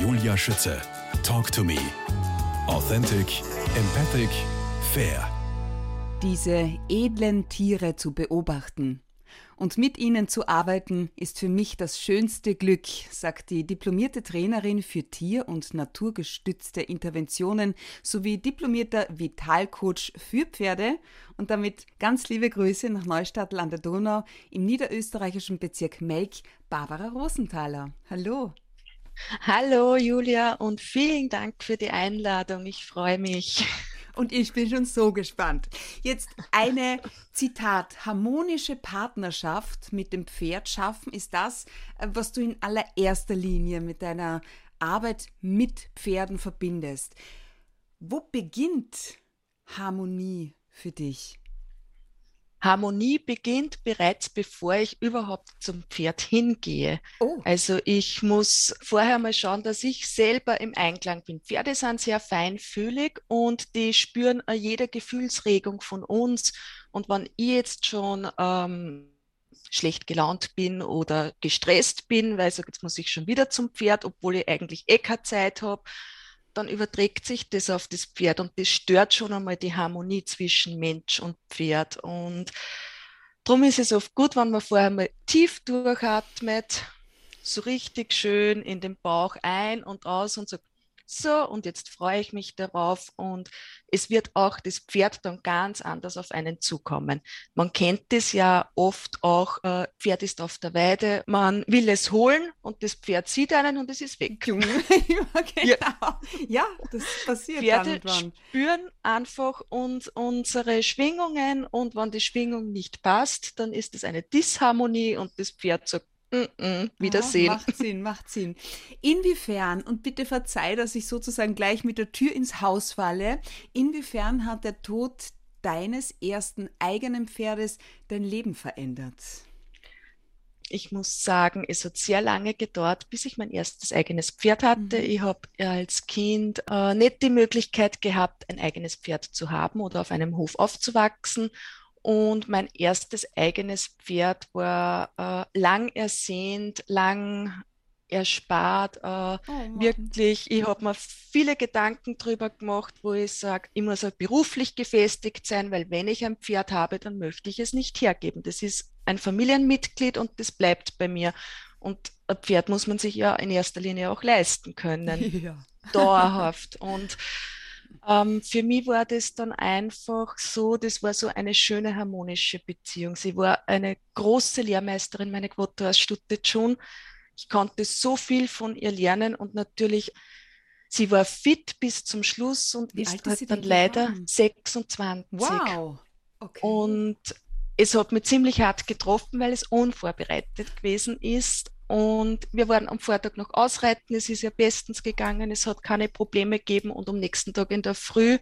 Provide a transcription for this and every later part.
Julia Schütze. Talk to me. Authentic, empathic, fair. Diese edlen Tiere zu beobachten und mit ihnen zu arbeiten, ist für mich das schönste Glück, sagt die diplomierte Trainerin für tier- und naturgestützte Interventionen sowie diplomierter Vitalcoach für Pferde. Und damit ganz liebe Grüße nach Neustadt an der Donau im niederösterreichischen Bezirk Melk, Barbara Rosenthaler. Hallo. Hallo Julia und vielen Dank für die Einladung. Ich freue mich. Und ich bin schon so gespannt. Jetzt eine Zitat. Harmonische Partnerschaft mit dem Pferd schaffen ist das, äh, was du in allererster Linie mit deiner Arbeit mit Pferden verbindest. Wo beginnt Harmonie für dich? Harmonie beginnt bereits bevor ich überhaupt zum Pferd hingehe. Oh. Also ich muss vorher mal schauen, dass ich selber im Einklang bin. Pferde sind sehr feinfühlig und die spüren jede Gefühlsregung von uns. Und wenn ich jetzt schon ähm, schlecht gelaunt bin oder gestresst bin, weil so jetzt muss ich schon wieder zum Pferd, obwohl ich eigentlich eh keine Zeit habe, dann überträgt sich das auf das Pferd und das stört schon einmal die Harmonie zwischen Mensch und Pferd. Und darum ist es oft gut, wenn man vorher mal tief durchatmet, so richtig schön in den Bauch ein und aus und sagt, so, und jetzt freue ich mich darauf und es wird auch das Pferd dann ganz anders auf einen zukommen. Man kennt das ja oft auch, äh, Pferd ist auf der Weide, man will es holen und das Pferd sieht einen und es ist weg. ja, genau. ja. ja, das passiert Pferde dann spüren einfach uns, unsere Schwingungen und wenn die Schwingung nicht passt, dann ist es eine Disharmonie und das Pferd sagt, Wiedersehen. Oh, macht Sinn, macht Sinn. Inwiefern, und bitte verzeih, dass ich sozusagen gleich mit der Tür ins Haus falle, inwiefern hat der Tod deines ersten eigenen Pferdes dein Leben verändert? Ich muss sagen, es hat sehr lange gedauert, bis ich mein erstes eigenes Pferd hatte. Mhm. Ich habe als Kind äh, nicht die Möglichkeit gehabt, ein eigenes Pferd zu haben oder auf einem Hof aufzuwachsen und mein erstes eigenes Pferd war äh, lang ersehnt, lang erspart. Äh, oh, wirklich, ich habe mir viele Gedanken drüber gemacht, wo ich sage, ich muss auch beruflich gefestigt sein, weil wenn ich ein Pferd habe, dann möchte ich es nicht hergeben. Das ist ein Familienmitglied und das bleibt bei mir. Und ein Pferd muss man sich ja in erster Linie auch leisten können. Ja. Dauerhaft. Und ähm, für mich war das dann einfach so, das war so eine schöne harmonische Beziehung. Sie war eine große Lehrmeisterin, meine Quote aus Stutte schon. Ich konnte so viel von ihr lernen und natürlich, sie war fit bis zum Schluss und Wie ist halt dann leider 26. Wow. Okay. Und es hat mich ziemlich hart getroffen, weil es unvorbereitet gewesen ist. Und wir waren am Vortag noch ausreiten. Es ist ja bestens gegangen. Es hat keine Probleme gegeben. Und am nächsten Tag in der Früh,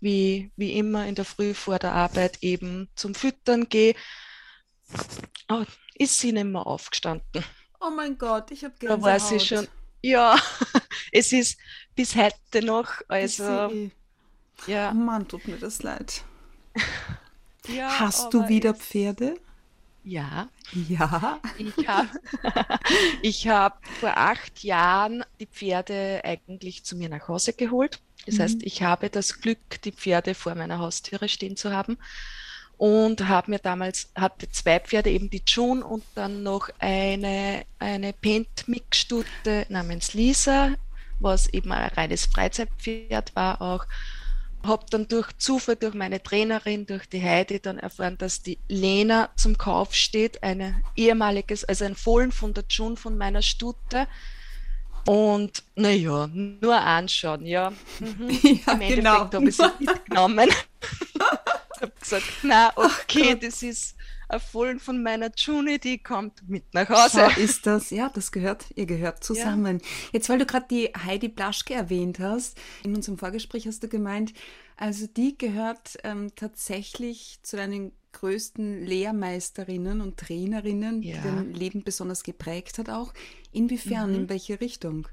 wie, wie immer in der Früh vor der Arbeit eben zum Füttern gehe, oh, ist sie nicht mehr aufgestanden. Oh mein Gott, ich habe Gänsehaut. Da war sie schon. Ja, es ist bis heute noch. Also, ja. Oh Mann, tut mir das leid. Ja, Hast du wieder Pferde? Ja. Ja. Ich habe ich hab vor acht Jahren die Pferde eigentlich zu mir nach Hause geholt. Das mhm. heißt, ich habe das Glück, die Pferde vor meiner Haustüre stehen zu haben und habe mir damals, hatte zwei Pferde, eben die June und dann noch eine, eine Paint-Mix-Stute namens Lisa, was eben ein reines Freizeitpferd war auch habe dann durch Zufall, durch meine Trainerin, durch die Heidi dann erfahren, dass die Lena zum Kauf steht, eine ehemaliges, also ein Fohlen von der June von meiner Stute. Und naja, nur anschauen, ja. Mhm. ja Im Endeffekt genau. habe ich sie mitgenommen. ich habe gesagt, na okay, das ist ein Fohlen von meiner Juni, die kommt mit nach Hause. So ist das, ja, das gehört, ihr gehört zusammen. Ja. Jetzt, weil du gerade die Heidi Blaschke erwähnt hast, in unserem Vorgespräch hast du gemeint, also die gehört ähm, tatsächlich zu deinen größten Lehrmeisterinnen und Trainerinnen, ja. die dein Leben besonders geprägt hat auch. Inwiefern, mhm. in welche Richtung?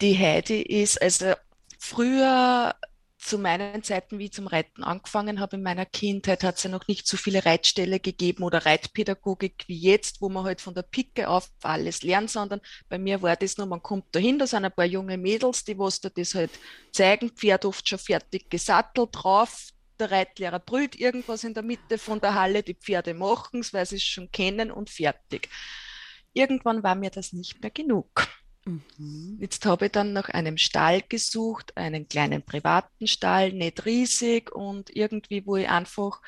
Die Heidi ist, also früher zu meinen Zeiten, wie ich zum Reiten angefangen habe in meiner Kindheit, hat es ja noch nicht so viele Reitställe gegeben oder Reitpädagogik wie jetzt, wo man halt von der Picke auf alles lernt, sondern bei mir war das nur, man kommt dahin, da sind ein paar junge Mädels, die was da das halt zeigen, Pferd oft schon fertig gesattelt drauf, der Reitlehrer brüllt irgendwas in der Mitte von der Halle, die Pferde machen es, weil sie es schon kennen und fertig. Irgendwann war mir das nicht mehr genug. Mhm. Jetzt habe ich dann nach einem Stall gesucht, einen kleinen privaten Stall, nicht riesig und irgendwie, wo ich einfach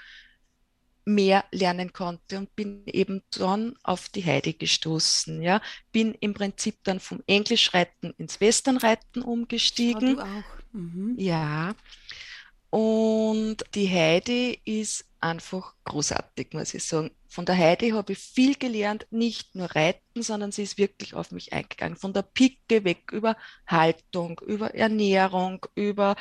mehr lernen konnte und bin eben dann auf die Heidi gestoßen. Ja, bin im Prinzip dann vom Englischreiten ins Westernreiten umgestiegen. Ja, du auch. Mhm. Ja. Und die Heidi ist einfach großartig, muss ich sagen. Von der Heidi habe ich viel gelernt, nicht nur reiten, sondern sie ist wirklich auf mich eingegangen. Von der Picke weg über Haltung, über Ernährung, über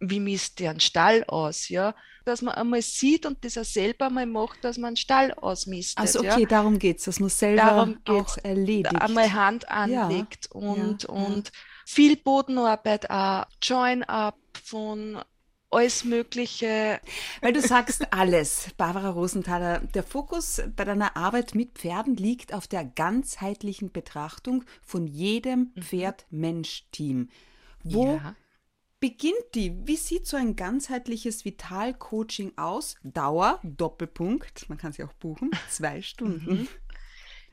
wie misst der einen Stall aus, ja, dass man einmal sieht und das auch selber mal macht, dass man einen Stall ausmisst. Also okay, ja? darum geht es, dass man selber darum auch erledigt. Einmal Hand anlegt ja, und, ja, und viel Bodenarbeit auch, Join-up von alles Mögliche. Weil du sagst alles, Barbara Rosenthaler. Der Fokus bei deiner Arbeit mit Pferden liegt auf der ganzheitlichen Betrachtung von jedem mhm. Pferd-Mensch-Team. Wo ja. beginnt die? Wie sieht so ein ganzheitliches Vital-Coaching aus? Dauer, Doppelpunkt, man kann sie auch buchen, zwei Stunden. Mhm.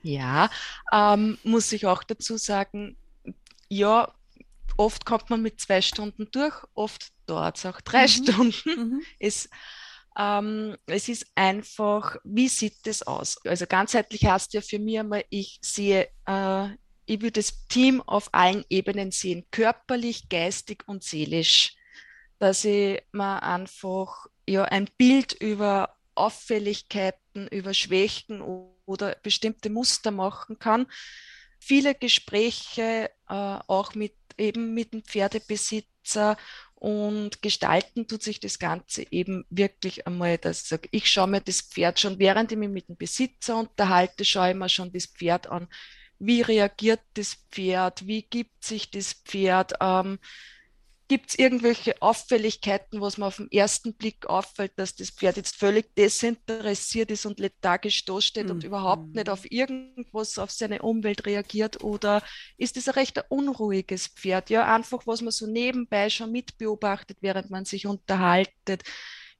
Ja, ähm, muss ich auch dazu sagen, ja, oft kommt man mit zwei Stunden durch, oft dauert es auch drei mhm. Stunden. Mhm. Es, ähm, es ist einfach, wie sieht das aus? Also ganzheitlich heißt ja für mich einmal, ich sehe, äh, ich will das Team auf allen Ebenen sehen, körperlich, geistig und seelisch, dass ich mir einfach ja, ein Bild über Auffälligkeiten, über Schwächen oder bestimmte Muster machen kann. Viele Gespräche äh, auch mit eben mit dem Pferdebesitzer und gestalten tut sich das Ganze eben wirklich einmal, dass ich sage, ich schaue mir das Pferd schon, während ich mich mit dem Besitzer unterhalte, schaue ich mir schon das Pferd an. Wie reagiert das Pferd? Wie gibt sich das Pferd? Ähm, Gibt es irgendwelche Auffälligkeiten, was man auf den ersten Blick auffällt, dass das Pferd jetzt völlig desinteressiert ist und lethargisch dasteht mhm. und überhaupt nicht auf irgendwas, auf seine Umwelt reagiert? Oder ist das ein recht unruhiges Pferd? Ja, einfach, was man so nebenbei schon mitbeobachtet, während man sich unterhaltet.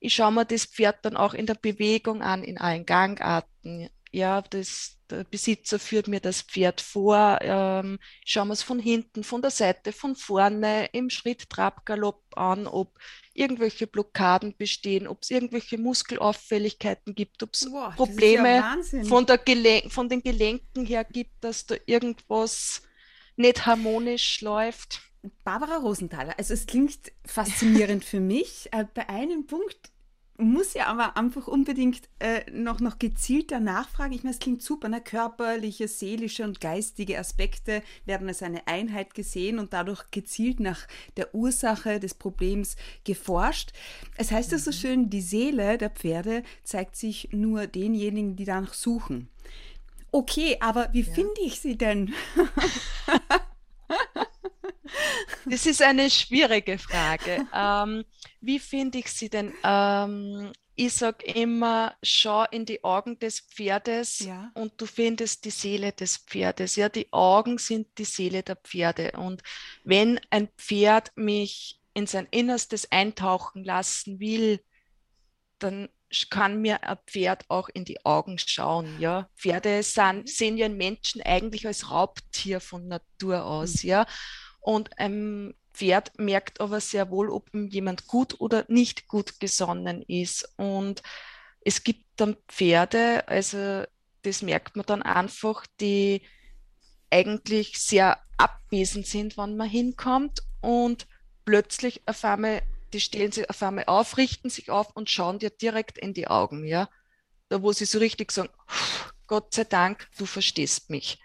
Ich schaue mir das Pferd dann auch in der Bewegung an, in allen Gangarten ja, das, der Besitzer führt mir das Pferd vor, ähm, schauen wir es von hinten, von der Seite, von vorne, im Schritt, Trab, Galopp an, ob irgendwelche Blockaden bestehen, ob es irgendwelche Muskelauffälligkeiten gibt, ob es Probleme ja von, der Gelen von den Gelenken her gibt, dass da irgendwas nicht harmonisch läuft. Barbara Rosenthaler, also es klingt faszinierend für mich. Äh, bei einem Punkt muss ja aber einfach unbedingt äh, noch, noch gezielter nachfragen. Ich meine, es klingt super, ne? körperliche, seelische und geistige Aspekte werden als eine Einheit gesehen und dadurch gezielt nach der Ursache des Problems geforscht. Es heißt ja so mhm. schön, die Seele der Pferde zeigt sich nur denjenigen, die danach suchen. Okay, aber wie ja. finde ich sie denn? Das ist eine schwierige Frage. Ähm, wie finde ich sie denn? Ähm, ich sage immer, schau in die Augen des Pferdes ja. und du findest die Seele des Pferdes. Ja, die Augen sind die Seele der Pferde. Und wenn ein Pferd mich in sein Innerstes eintauchen lassen will, dann kann mir ein Pferd auch in die Augen schauen. Ja, Pferde sind, sehen ja Menschen eigentlich als Raubtier von Natur aus. Mhm. Ja, und ein Pferd merkt aber sehr wohl, ob ihm jemand gut oder nicht gut gesonnen ist. Und es gibt dann Pferde, also das merkt man dann einfach, die eigentlich sehr abwesend sind, wann man hinkommt und plötzlich auf einmal, die stellen sich auf einmal auf, richten sich auf und schauen dir direkt in die Augen, ja. Da wo sie so richtig sagen, Gott sei Dank, du verstehst mich.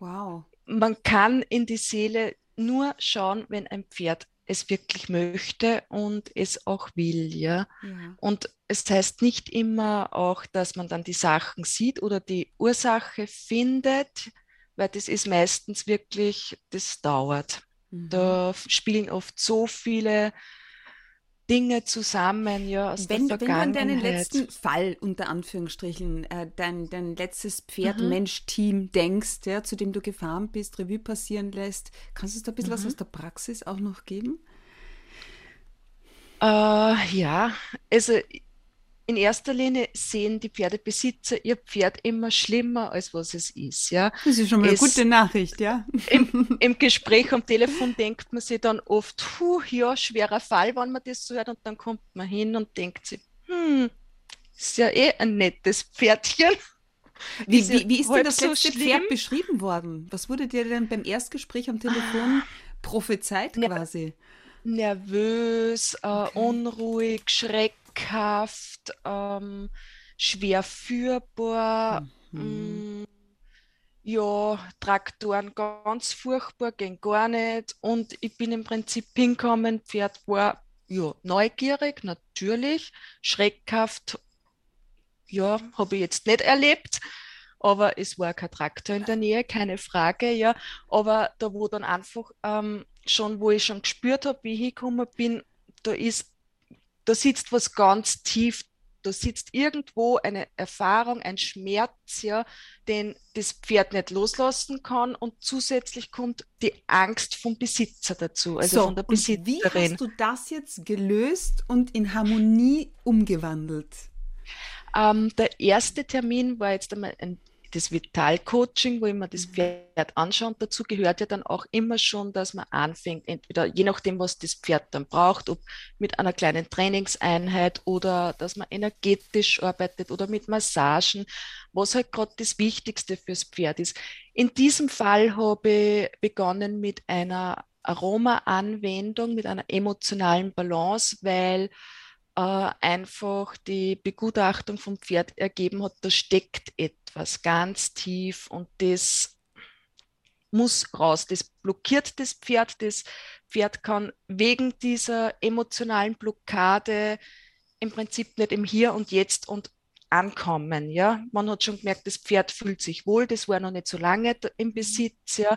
Wow. Man kann in die Seele nur schauen, wenn ein Pferd es wirklich möchte und es auch will, ja? ja. Und es heißt nicht immer auch, dass man dann die Sachen sieht oder die Ursache findet, weil das ist meistens wirklich, das dauert. Mhm. Da spielen oft so viele Dinge zusammen, ja, aus wenn, der Vergangenheit. Wenn du an deinen letzten Fall, unter Anführungsstrichen, äh, dein, dein letztes Pferd-Mensch-Team mhm. denkst, ja, zu dem du gefahren bist, Revue passieren lässt, kannst du uns da ein bisschen mhm. was aus der Praxis auch noch geben? Äh, ja, also in erster Linie sehen die Pferdebesitzer ihr Pferd immer schlimmer, als was es ist. Ja. Das ist schon mal eine gute Nachricht, ja. Im, Im, Gespräch am Telefon denkt man sich dann oft, puh, ja, schwerer Fall, wenn man das so hört, und dann kommt man hin und denkt sich, hm, ist ja eh ein nettes Pferdchen. Wie, wie, wie, ist denn das letzte so Pferd beschrieben worden? Was wurde dir denn beim Erstgespräch am Telefon prophezeit quasi? Nervös, äh, okay. unruhig, schreck schreckhaft, ähm, schwer führbar. Mhm. Mm, ja, Traktoren ganz furchtbar, gehen gar nicht. Und ich bin im Prinzip hingekommen, Pferd war ja, neugierig, natürlich, schreckhaft, ja, habe ich jetzt nicht erlebt, aber es war kein Traktor in der Nähe, keine Frage, ja. Aber da, wo dann einfach ähm, schon, wo ich schon gespürt habe, wie ich hingekommen bin, da ist da sitzt was ganz tief, da sitzt irgendwo eine Erfahrung, ein Schmerz, ja, den das Pferd nicht loslassen kann und zusätzlich kommt die Angst vom Besitzer dazu, also so, von der Besitzerin. wie hast du das jetzt gelöst und in Harmonie umgewandelt? Ähm, der erste Termin war jetzt einmal ein das Vital-Coaching, wo ich mir das mhm. Pferd anschaue. Und dazu gehört ja dann auch immer schon, dass man anfängt, entweder je nachdem, was das Pferd dann braucht, ob mit einer kleinen Trainingseinheit oder dass man energetisch arbeitet oder mit Massagen, was halt gerade das Wichtigste fürs Pferd ist. In diesem Fall habe ich begonnen mit einer Aroma-Anwendung, mit einer emotionalen Balance, weil einfach die Begutachtung vom Pferd ergeben hat, da steckt etwas ganz tief und das muss raus. Das blockiert das Pferd. Das Pferd kann wegen dieser emotionalen Blockade im Prinzip nicht im Hier und Jetzt und ankommen. Ja, man hat schon gemerkt, das Pferd fühlt sich wohl. Das war noch nicht so lange im Besitz. Ja,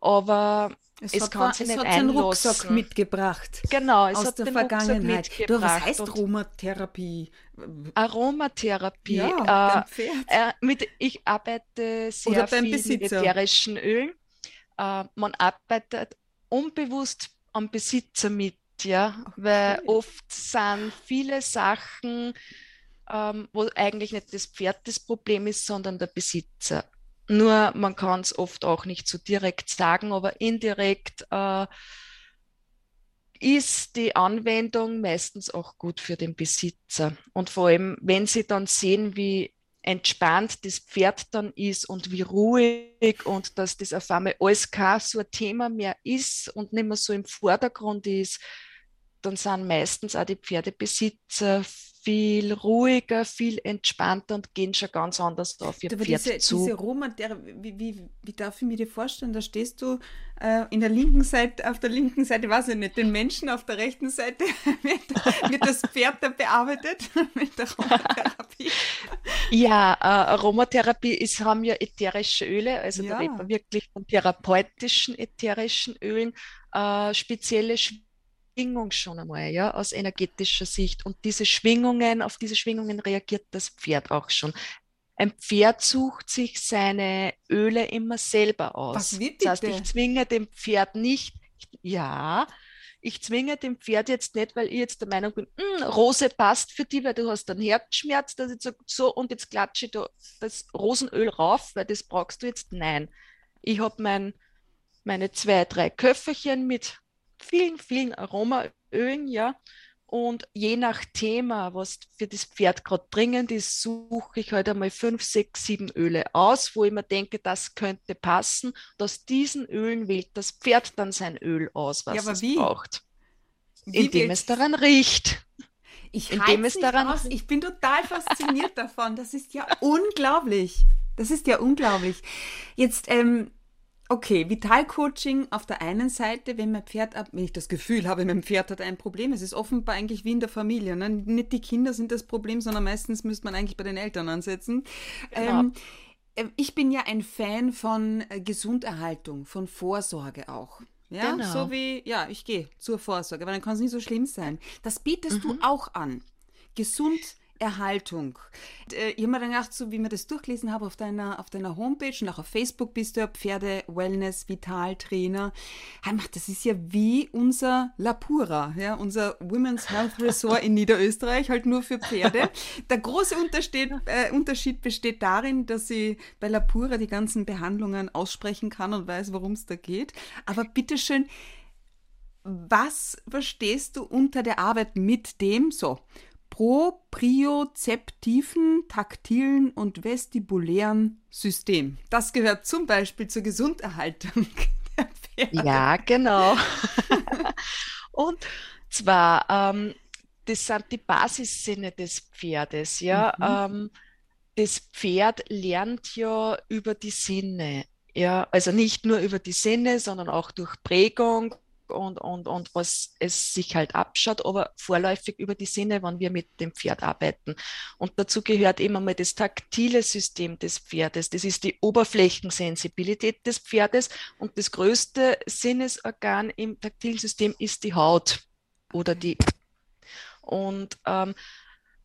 aber es, es hat, sich es hat einen Rucksack mitgebracht. Genau, es aus hat der den Vergangenheit. Du, was heißt Aromatherapie? Aromatherapie. Ja, äh, äh, mit, ich arbeite sehr viel Besitzer. mit ätherischen Ölen. Äh, man arbeitet unbewusst am Besitzer mit, ja, okay. weil oft sind viele Sachen, ähm, wo eigentlich nicht das Pferd das Problem ist, sondern der Besitzer. Nur man kann es oft auch nicht so direkt sagen, aber indirekt äh, ist die Anwendung meistens auch gut für den Besitzer. Und vor allem, wenn Sie dann sehen, wie entspannt das Pferd dann ist und wie ruhig und dass das auf einmal alles kein so ein Thema mehr ist und nicht mehr so im Vordergrund ist, dann sind meistens auch die Pferdebesitzer viel ruhiger, viel entspannter und gehen schon ganz anders auf ihr Aber Pferd diese, zu. Diese Roma, wie, wie, wie darf ich mir dir vorstellen? Da stehst du äh, in der linken Seite, auf der linken Seite, weiß ich nicht, den Menschen auf der rechten Seite wird, wird das Pferd da bearbeitet mit der Aromatherapie. Ja, äh, Aromatherapie ist, haben ja ätherische Öle, also ja. da reden wir wirklich von therapeutischen ätherischen Ölen, äh, spezielle Schwingung schon einmal, ja, aus energetischer Sicht. Und diese Schwingungen, auf diese Schwingungen reagiert das Pferd auch schon. Ein Pferd sucht sich seine Öle immer selber aus. Das heißt, ich zwinge dem Pferd nicht, ja, ich zwinge dem Pferd jetzt nicht, weil ich jetzt der Meinung bin, hm, Rose passt für dich, weil du hast einen Herzschmerz, dass ich sage, so und jetzt klatsche ich da das Rosenöl rauf, weil das brauchst du jetzt. Nein, ich habe mein, meine zwei, drei Köfferchen mit vielen, vielen Aromaölen, ja. Und je nach Thema, was für das Pferd gerade dringend ist, suche ich halt einmal fünf, sechs, sieben Öle aus, wo ich mir denke, das könnte passen. Und aus diesen Ölen wählt das Pferd dann sein Öl aus, was ja, es wie? braucht. Wie indem es daran riecht. Ich, indem es daran aus. ich bin total fasziniert davon. Das ist ja unglaublich. Das ist ja unglaublich. Jetzt, ähm, Okay, Vitalcoaching auf der einen Seite, wenn mein Pferd, wenn ich das Gefühl habe, mein Pferd hat ein Problem, es ist offenbar eigentlich wie in der Familie. Ne? Nicht die Kinder sind das Problem, sondern meistens müsste man eigentlich bei den Eltern ansetzen. Genau. Ähm, äh, ich bin ja ein Fan von äh, Gesunderhaltung, von Vorsorge auch. Ja, genau. so wie, ja, ich gehe zur Vorsorge, weil dann kann es nicht so schlimm sein. Das bietest mhm. du auch an. Gesund Erhaltung. Äh, ich habe mir dann gedacht, so wie mir das durchgelesen habe auf deiner, auf deiner Homepage und auch auf Facebook bist du ja Pferde Wellness Vital Trainer. Das ist ja wie unser Lapura, ja, unser Women's Health Resort in Niederösterreich, halt nur für Pferde. Der große Unterschied, äh, Unterschied besteht darin, dass ich bei Lapura die ganzen Behandlungen aussprechen kann und weiß, worum es da geht. Aber bitteschön, was verstehst du unter der Arbeit mit dem, so, propriozeptiven, taktilen und vestibulären System. Das gehört zum Beispiel zur Gesunderhaltung der Pferde. Ja, genau. und zwar, ähm, das sind die Basissinne des Pferdes. Ja? Mhm. Ähm, das Pferd lernt ja über die Sinne. Ja, also nicht nur über die Sinne, sondern auch durch Prägung und, und, und was es sich halt abschaut, aber vorläufig über die Sinne, wenn wir mit dem Pferd arbeiten. Und dazu gehört immer mal das taktile System des Pferdes. Das ist die Oberflächensensibilität des Pferdes und das größte Sinnesorgan im taktilen System ist die Haut oder die. Und ähm,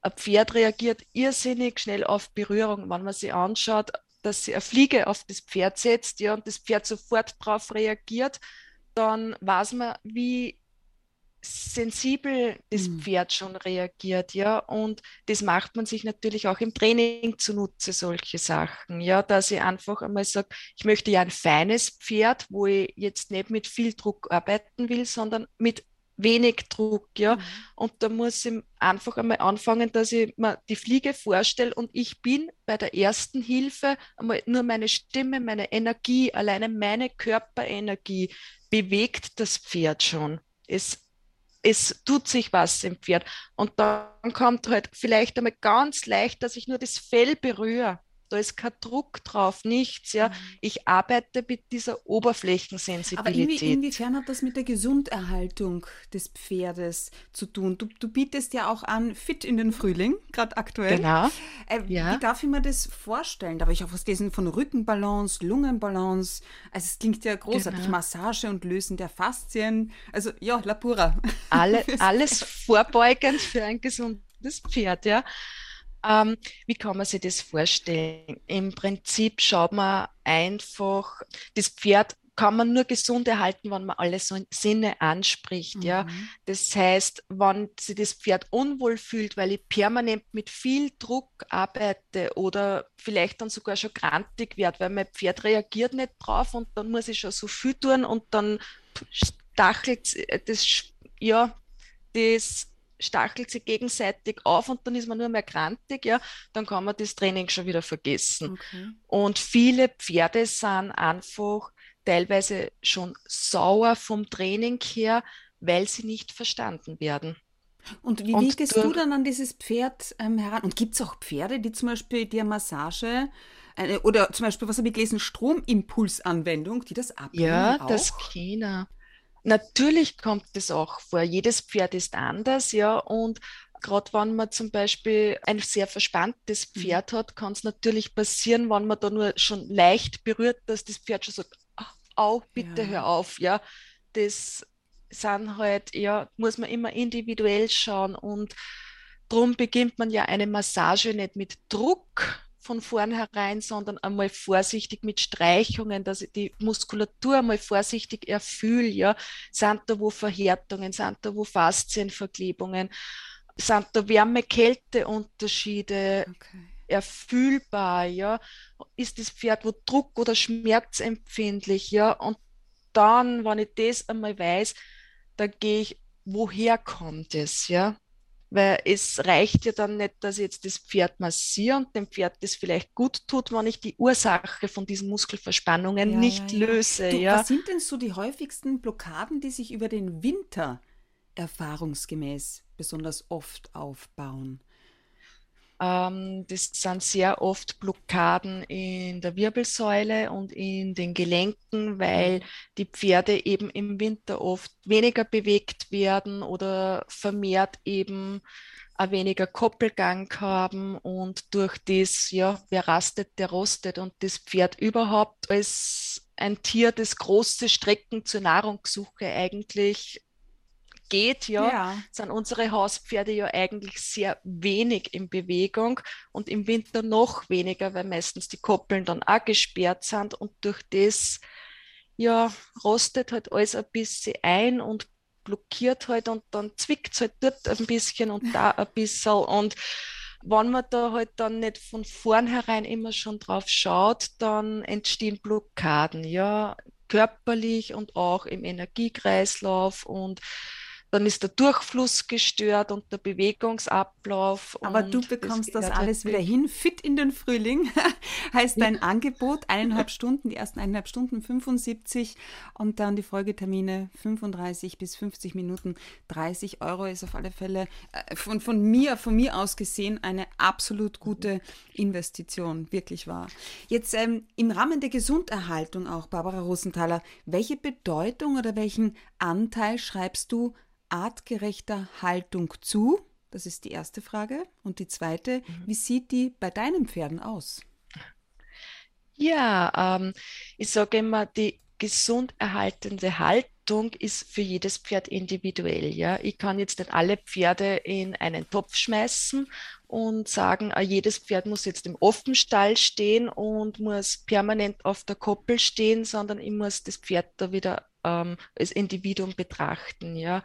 ein Pferd reagiert irrsinnig schnell auf Berührung, wenn man sich anschaut, dass sie eine Fliege auf das Pferd setzt, ja, und das Pferd sofort darauf reagiert dann weiß man, wie sensibel das mhm. Pferd schon reagiert, ja, und das macht man sich natürlich auch im Training zunutze, solche Sachen, ja, dass ich einfach einmal sage, ich möchte ja ein feines Pferd, wo ich jetzt nicht mit viel Druck arbeiten will, sondern mit wenig Druck, ja. Mhm. Und da muss ich einfach einmal anfangen, dass ich mir die Fliege vorstelle und ich bin bei der ersten Hilfe einmal nur meine Stimme, meine Energie, alleine meine Körperenergie bewegt das Pferd schon. Es, es tut sich was im Pferd. Und dann kommt halt vielleicht einmal ganz leicht, dass ich nur das Fell berühre da ist kein Druck drauf, nichts. Ja. Mhm. Ich arbeite mit dieser Oberflächensensibilität. Aber inwiefern hat das mit der Gesunderhaltung des Pferdes zu tun? Du, du bietest ja auch an Fit in den Frühling, gerade aktuell. Genau. Äh, ja. Wie darf ich mir das vorstellen? Da habe ich auch was gelesen von Rückenbalance, Lungenbalance. Also es klingt ja großartig. Genau. Massage und Lösen der Faszien. Also ja, La Pura. Alle, alles vorbeugend für ein gesundes Pferd, ja. Ähm, wie kann man sich das vorstellen? Im Prinzip schaut man einfach, das Pferd kann man nur gesund erhalten, wenn man alle so Sinne anspricht. Mhm. Ja? Das heißt, wenn sich das Pferd unwohl fühlt, weil ich permanent mit viel Druck arbeite oder vielleicht dann sogar schon grantig werde, weil mein Pferd reagiert nicht drauf und dann muss ich schon so viel tun und dann stachelt das, ja, das stachelt sie gegenseitig auf und dann ist man nur mehr krantig, ja, dann kann man das Training schon wieder vergessen. Okay. Und viele Pferde sind einfach teilweise schon sauer vom Training her, weil sie nicht verstanden werden. Und wie und gehst du dann an dieses Pferd ähm, heran? Und gibt es auch Pferde, die zum Beispiel die Massage eine, oder zum Beispiel, was habe ich gelesen, Stromimpulsanwendung, die das abnehmen Ja, auch? das China. Natürlich kommt das auch vor. Jedes Pferd ist anders, ja, und gerade wenn man zum Beispiel ein sehr verspanntes mhm. Pferd hat, kann es natürlich passieren, wenn man da nur schon leicht berührt, dass das Pferd schon sagt, au, bitte ja. hör auf, ja. Das sind halt, ja, muss man immer individuell schauen und darum beginnt man ja eine Massage nicht mit Druck, von vornherein, sondern einmal vorsichtig mit Streichungen, dass ich die Muskulatur einmal vorsichtig erfühle. Ja. Sind da wo Verhärtungen, sind da wo Faszienverklebungen, sind da Wärme-Kälte-Unterschiede okay. erfühlbar, ja. Ist das Pferd wo Druck oder schmerzempfindlich, ja. Und dann, wenn ich das einmal weiß, dann gehe ich, woher kommt es, ja? Weil es reicht ja dann nicht, dass ich jetzt das Pferd massiere und dem Pferd das vielleicht gut tut, wenn ich die Ursache von diesen Muskelverspannungen ja, nicht ja, ja. löse. Du, was sind denn so die häufigsten Blockaden, die sich über den Winter erfahrungsgemäß besonders oft aufbauen? Ähm, das sind sehr oft Blockaden in der Wirbelsäule und in den Gelenken, weil die Pferde eben im Winter oft weniger bewegt werden oder vermehrt eben ein weniger Koppelgang haben und durch das, ja, wer rastet, der rostet. Und das Pferd überhaupt als ein Tier, das große Strecken zur Nahrungssuche eigentlich geht, ja, ja, sind unsere Hauspferde ja eigentlich sehr wenig in Bewegung und im Winter noch weniger, weil meistens die Koppeln dann auch gesperrt sind und durch das ja rostet halt alles ein bisschen ein und blockiert halt und dann zwickt es halt dort ein bisschen und da ein bisschen und wenn man da halt dann nicht von vornherein immer schon drauf schaut, dann entstehen Blockaden, ja, körperlich und auch im Energiekreislauf und dann ist der Durchfluss gestört und der Bewegungsablauf. Aber du bekommst das, das alles wieder hin. Fit in den Frühling heißt dein ja. Angebot. Eineinhalb Stunden, die ersten eineinhalb Stunden 75 und dann die Folgetermine 35 bis 50 Minuten. 30 Euro ist auf alle Fälle äh, von, von, mir, von mir aus gesehen eine absolut gute Investition, wirklich wahr. Jetzt ähm, im Rahmen der Gesunderhaltung auch, Barbara Rosenthaler, welche Bedeutung oder welchen Anteil schreibst du artgerechter Haltung zu? Das ist die erste Frage. Und die zweite, mhm. wie sieht die bei deinen Pferden aus? Ja, ähm, ich sage immer, die gesund erhaltende Haltung ist für jedes Pferd individuell. Ja, ich kann jetzt nicht alle Pferde in einen Topf schmeißen und sagen, ah, jedes Pferd muss jetzt im Offenstall stehen und muss permanent auf der Koppel stehen, sondern ich muss das Pferd da wieder ähm, als Individuum betrachten. Ja,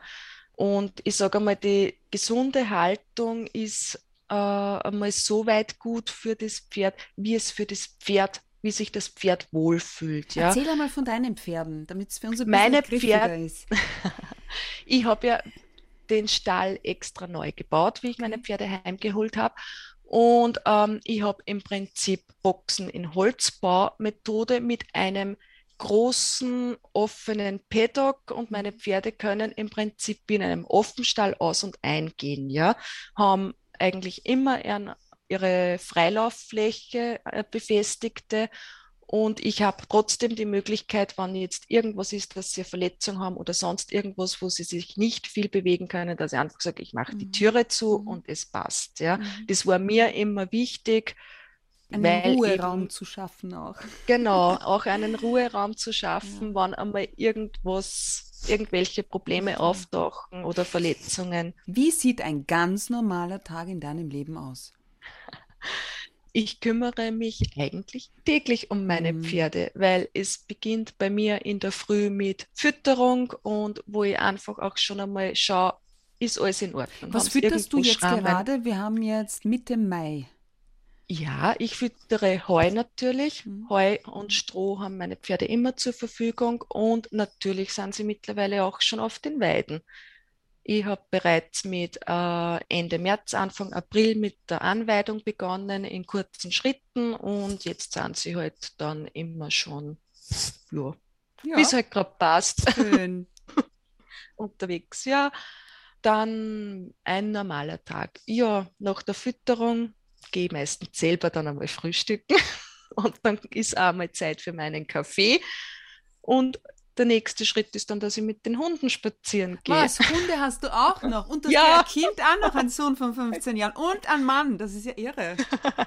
und ich sage einmal, die gesunde Haltung ist äh, einmal so weit gut für das Pferd, wie es für das Pferd, wie sich das Pferd wohlfühlt. Ja. Erzähl einmal von deinen Pferden, damit es für uns ein Meine Pferde, ist. ich habe ja den Stall extra neu gebaut, wie ich meine Pferde heimgeholt habe. Und ähm, ich habe im Prinzip Boxen in Holzbaumethode mit einem großen offenen Paddock und meine Pferde können im Prinzip in einem Offenstall aus- und eingehen, ja, haben eigentlich immer ihre Freilauffläche äh, befestigte und ich habe trotzdem die Möglichkeit, wenn jetzt irgendwas ist, dass sie eine Verletzung haben oder sonst irgendwas, wo sie sich nicht viel bewegen können, dass ich einfach sage, ich mache mhm. die Türe zu mhm. und es passt. Ja. Mhm. Das war mir immer wichtig, einen Ruheraum eben, zu schaffen auch. Genau, auch einen Ruheraum zu schaffen, ja. wann einmal irgendwas, irgendwelche Probleme auftauchen oder Verletzungen. Wie sieht ein ganz normaler Tag in deinem Leben aus? Ich kümmere mich eigentlich täglich um meine mhm. Pferde, weil es beginnt bei mir in der Früh mit Fütterung und wo ich einfach auch schon einmal schaue, ist alles in Ordnung. Was fütterst du jetzt Schrammen? gerade? Wir haben jetzt Mitte Mai. Ja, ich füttere Heu natürlich. Mhm. Heu und Stroh haben meine Pferde immer zur Verfügung und natürlich sind sie mittlerweile auch schon auf den Weiden. Ich habe bereits mit äh, Ende März, Anfang April mit der Anweidung begonnen in kurzen Schritten und jetzt sind sie halt dann immer schon, ja, ja. wie es halt gerade passt. Schön. unterwegs. Ja, dann ein normaler Tag. Ja, nach der Fütterung gehe meistens selber dann einmal frühstücken und dann ist auch mal Zeit für meinen Kaffee. Und der nächste Schritt ist dann, dass ich mit den Hunden spazieren gehe. Was? Hunde hast du auch noch? Und das ja. ein Kind auch noch, ein Sohn von 15 Jahren und ein Mann. Das ist ja irre.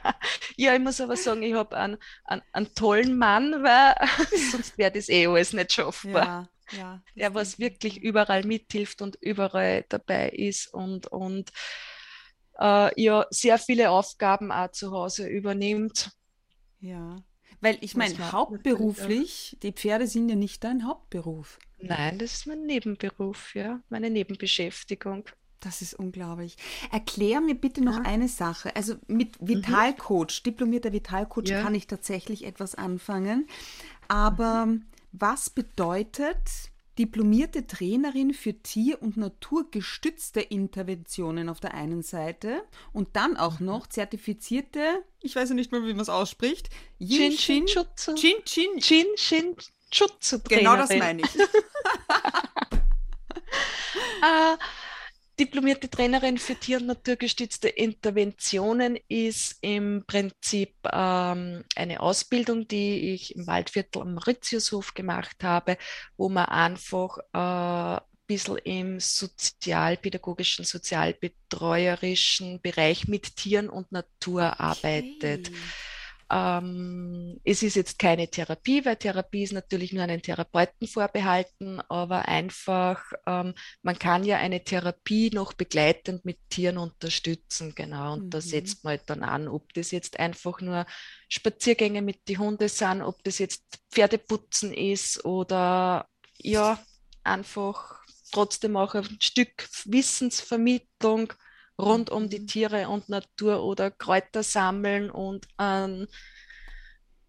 ja, ich muss aber sagen, ich habe einen, einen, einen, tollen Mann, weil sonst wäre das eh alles nicht schaffbar. Ja, ja, der was wirklich überall mithilft und überall dabei ist und, und äh, ja sehr viele Aufgaben auch zu Hause übernimmt. Ja, weil ich meine, hauptberuflich, die Pferde sind ja nicht dein Hauptberuf. Nein, das ist mein Nebenberuf, ja, meine Nebenbeschäftigung. Das ist unglaublich. Erklär mir bitte noch ja. eine Sache. Also mit mhm. Vitalcoach, mhm. diplomierter Vitalcoach, ja. kann ich tatsächlich etwas anfangen. Aber mhm. was bedeutet diplomierte Trainerin für tier- und naturgestützte Interventionen auf der einen Seite und dann auch mhm. noch zertifizierte, ich weiß ja nicht mehr, wie man es ausspricht, Yin Shin Jutsu. Shin Genau das meine ich. uh, diplomierte Trainerin für tier- und naturgestützte Interventionen ist im Prinzip ähm, eine Ausbildung, die ich im Waldviertel am Mauritiushof gemacht habe, wo man einfach äh, ein bisschen im sozialpädagogischen, sozialbetreuerischen Bereich mit Tieren und Natur arbeitet. Ähm, es ist jetzt keine Therapie, weil Therapie ist natürlich nur einen Therapeuten vorbehalten, aber einfach, ähm, man kann ja eine Therapie noch begleitend mit Tieren unterstützen, genau. Und mhm. da setzt man halt dann an, ob das jetzt einfach nur Spaziergänge mit den Hunden sind, ob das jetzt Pferdeputzen ist oder ja, einfach trotzdem auch ein Stück Wissensvermittlung rund um die mhm. Tiere und Natur oder Kräuter sammeln und, ähm,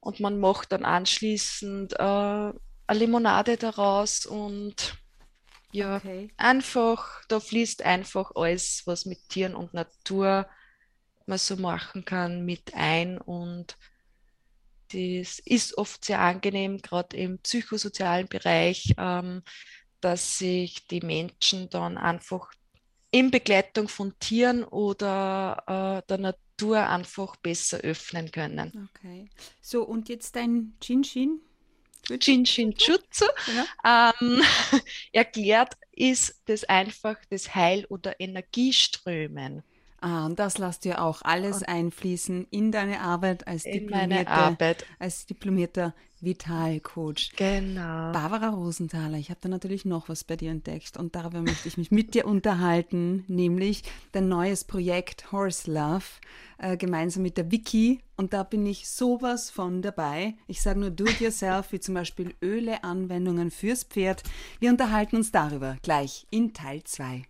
und man macht dann anschließend äh, eine Limonade daraus und ja, okay. einfach, da fließt einfach alles, was mit Tieren und Natur man so machen kann, mit ein und das ist oft sehr angenehm, gerade im psychosozialen Bereich, ähm, dass sich die Menschen dann einfach in Begleitung von Tieren oder äh, der Natur einfach besser öffnen können. Okay. So, und jetzt dein Jinshin? Jinshin Jutsu ähm, erklärt ist das einfach das Heil- oder Energieströmen. Ah, und das lässt du auch alles einfließen in deine Arbeit als, diplomierte, Arbeit. als diplomierter Vitalcoach. Genau. Barbara Rosenthaler, ich habe da natürlich noch was bei dir entdeckt und darüber möchte ich mich mit dir unterhalten, nämlich dein neues Projekt Horse Love äh, gemeinsam mit der Vicky und da bin ich sowas von dabei. Ich sage nur Do-it-yourself, wie zum Beispiel Öle-Anwendungen fürs Pferd. Wir unterhalten uns darüber gleich in Teil 2.